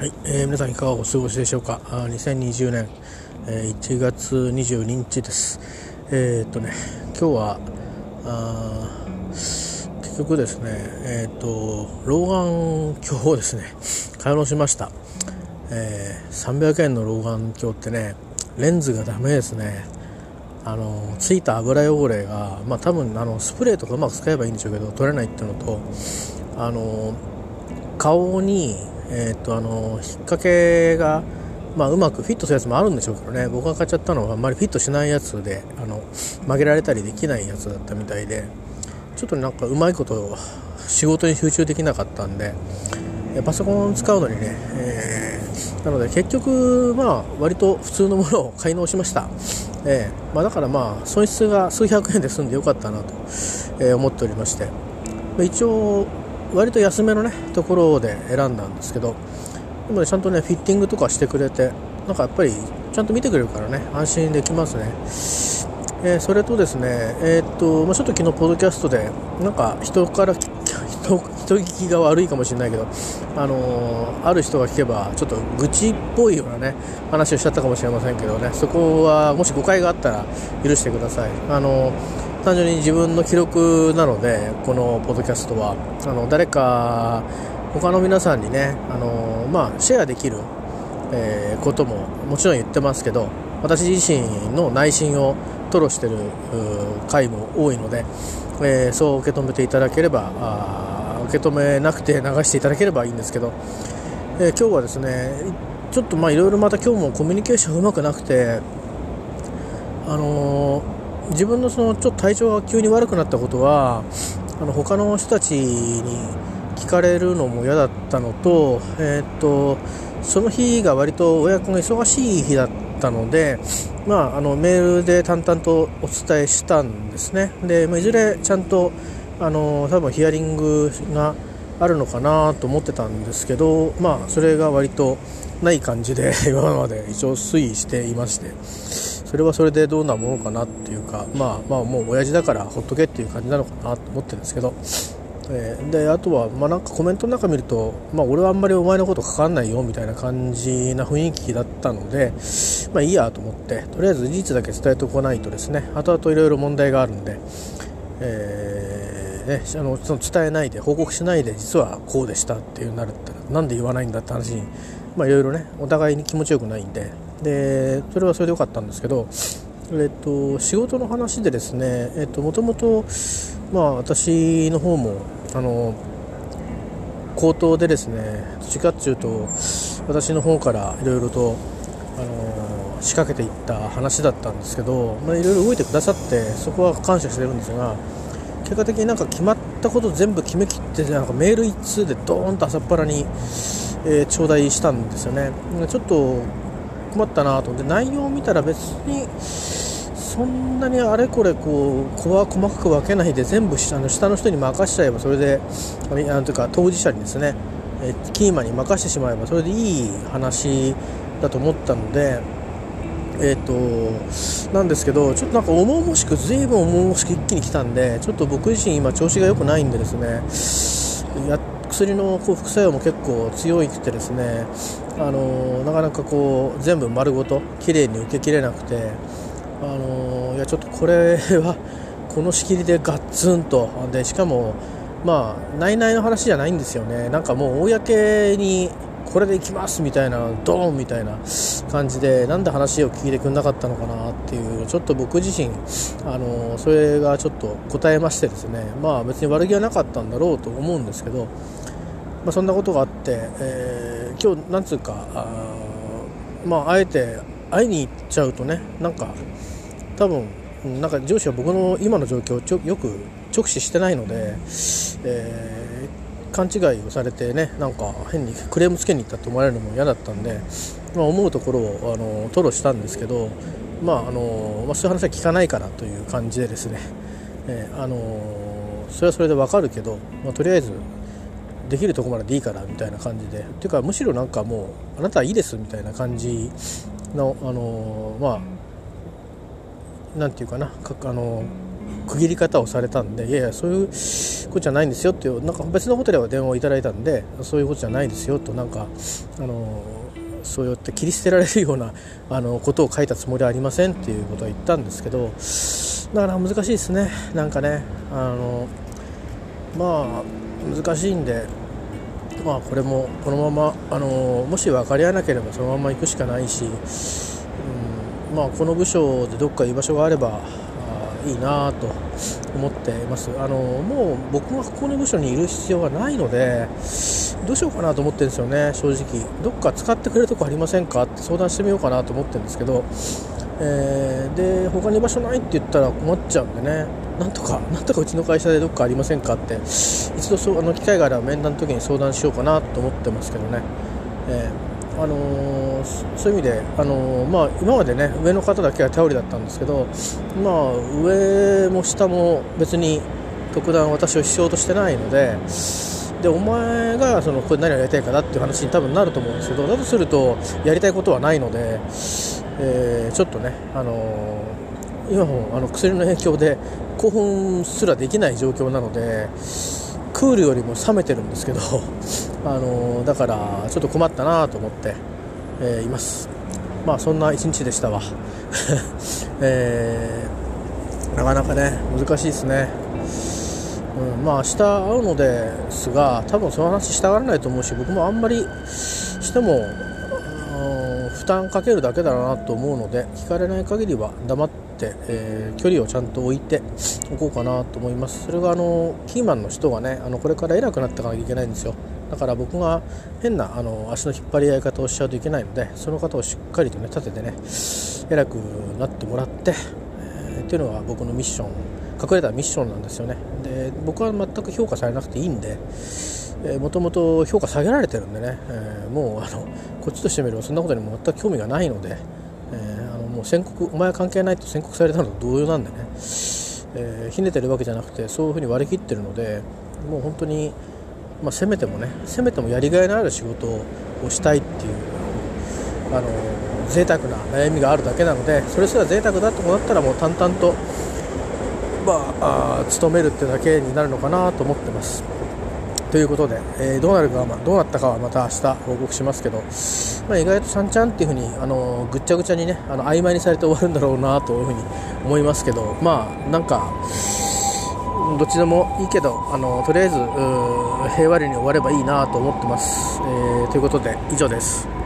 はい、えー、皆さんいかがお過ごしでしょうか？あ2020年、えー、1月22日です。えー、っとね今日はあ結局ですねえー、っと老眼鏡をですね買い物しました、えー、300円の老眼鏡ってねレンズがダメですね。あのついた油汚れが、まあ、多分あのスプレーとかうまく使えばいいんでしょうけど取れないっていうのとあの顔にえー、っとあの引っ掛けが、まあ、うまくフィットするやつもあるんでしょうけどね。僕が買っちゃったのはあんまりフィットしないやつであの曲げられたりできないやつだったみたいでちょっとなんかうまいこと仕事に集中できなかったんでパソコン使うのにね、えー、なので結局まあ割と普通のものを買い直しました、えーまあ、だからまあ損失が数百円で済んでよかったなと、えー、思っておりまして。一応割と安めのねところで選んだんですけどでも、ね、ちゃんとねフィッティングとかしてくれてなんかやっぱりちゃんと見てくれるからね安心できますね、えー、それとですねえー、っと、まあ、ちょっと昨日ポッドキャストでなんか人から人聞きが悪いかもしれないけど、あのー、ある人が聞けばちょっと愚痴っぽいようなね話をしちゃったかもしれませんけどねそこはもし誤解があったら許してください。あのー単純に自分の記録なのでこのポッドキャストは。あの誰か他の皆さんにねあの、まあ、シェアできる、えー、ことももちろん言ってますけど私自身の内心を吐露してる回も多いので、えー、そう受け止めていただければあ受け止めなくて流していただければいいんですけど、えー、今日はですねちょっとまあいろいろまた今日もコミュニケーションうまくなくてあのー自分のそのちょっと体調が急に悪くなったことはあの他の人たちに聞かれるのも嫌だったのと,、えー、っとその日が割と親子が忙しい日だったので、まあ、あのメールで淡々とお伝えしたんですねで、まあ、いずれちゃんとあの多分ヒアリングがあるのかなと思ってたんですけど、まあ、それが割とない感じで 今まで一応推移していまして。それはそれでどんなものかなっていうかまあまあもう親父だからほっとけっていう感じなのかなと思ってるんですけど、えー、であとはまあなんかコメントの中見ると、まあ、俺はあんまりお前のことかかんないよみたいな感じな雰囲気だったのでまあいいやと思ってとりあえず事実だけ伝えておかないとですね。後々いろいろ問題があるんで、えーね、あのその伝えないで報告しないで実はこうでしたっていうなるったらなんで言わないんだって話にまあいろいろねお互いに気持ちよくないんででそれはそれでよかったんですけど、えっと、仕事の話でですね、えっと、もともと、まあ、私の方もあの口頭でですねどっちかっていうと私の方からいろいろとあの仕掛けていった話だったんですけど、いろいろ動いてくださってそこは感謝してるんですが結果的になんか決まったこと全部決めきってなんかメール1通でドーンと朝っぱらに、えー、頂戴したんですよね。ちょっと困ったなと思って内容を見たら別にそんなにあれこれこう細かく分けないで全部あの下の人に任しちゃえばそれでなんというか当事者にですねキーマンに任せてしまえばそれでいい話だと思ったのでえーと、なんですけどちょっとなんか重々しく随分重々しく一気に来たんでちょっと僕自身今調子が良くないんでですねや薬のこう副作用も結構強くてですねあのなかなかこう全部丸ごと綺麗に受けきれなくてあのいやちょっとこれは この仕切りでガッツンと。でしかもまあ内々の話じゃないんですよね。なんかもう公にこれでいきますみたいなドーンみたいな感じでなんで話を聞いてくれなかったのかなっていうちょっと僕自身あのそれがちょっと答えましてですね。まあ別に悪気はなかったんだろうと思うんですけどまあ、そんなことがあって、えー、今日なんつうかあ,、まあ、あえて会いに行っちゃうとねなんか多分なんか上司は僕の今の状況をちょよく直視してないので、えー、勘違いをされてねなんか変にクレームつけに行ったと思われるのも嫌だったんで、まあ、思うところをあの吐露したんですけど、まああのまあ、そういう話は聞かないからという感じでですね、えー、あのそれはそれで分かるけど、まあ、とりあえずできるとこまででいいからみたいな感じで。っていうかむしろなんかもうあなたはいいですみたいな感じのあのまあなんていうかなかあの区切り方をされたんでいやいやそういうことじゃないんですよっていうなんか別のホテルは電話をいただいたんでそういうことじゃないですよとなんかあのそうやって切り捨てられるようなあのことを書いたつもりはありませんっていうことは言ったんですけどだから難しいですね。なんかねあのまあ難しいんでまあこれもこのままあのもし分かり合わなければそのまま行くしかないし、うん、まあこの部署でどっか居場所があればいいなと思っています。あのもう僕がここの部署にいる必要がないのでどうしようかなと思ってるんですよね正直。どっか使ってくれるとこありませんか？って相談してみようかなと思ってるんですけど、えー、で他に場所ないって言ったら困っちゃうんでね。なんとか なんとかうちの会社でどっかありませんかって。一度そうあの機会があれば面談の時に相談しようかなと思ってますけどね、えーあのー、そういう意味で、あの、まあ、今までね上の方だけが頼りだったんですけど、まあ、上も下も別に特段私を必要としてないのででお前がそのこれ何をやりたいかなっていう話に多分なると思うんですけどだとするとやりたいことはないので、えー、ちょっとね、あの今もあの薬の影響で興奮すらできない状況なので。クールよりも冷めてるんですけど、あのだからちょっと困ったなと思って、え、いますまあそんな一日でしたわ、え、なかなかね難しいですね、うん、まあ明日会うのですが多分その話したがらないと思うし僕もあんまりしても負担かけるだけだなと思うので聞かれない限りは黙って、えー、距離をちゃんと置いておこうかなと思います。それがあのキーマンの人がねあのこれから偉くなっていかなきゃいけないんですよ。だから僕が変なあの足の引っ張り合い方をしちゃうといけないのでその方をしっかりとね立ててね偉くなってもらって、えー、っていうのが僕のミッション隠れたミッションなんですよね。で僕は全く評価されなくていいんでもともと評価下げられてるんでね、えー、もうあのこっちとしてみればそんなことにも全く興味がないので、えー、あのもう宣告お前は関係ないと宣告されたのと同様なんでね、えー、ひねてるわけじゃなくてそういうふうに割り切ってるのでもう本当に、まあ、せめてもねせめてもやりがいのある仕事をしたいっていうあの贅沢な悩みがあるだけなのでそれすら贅沢だと思ったらもう淡々と、まあ、あ勤めるってだけになるのかなと思ってます。ということで、えー、どうなるか、まあ、どうなったかはまた明日報告しますけど、まあ、意外と三ちゃんっていう風にあのぐっちゃぐちゃにねあの曖昧にされて終わるんだろうなというふうに思いますけどまあなんかどっちでもいいけどあのとりあえず平和裏に終わればいいなと思ってます、えー、ということで以上です。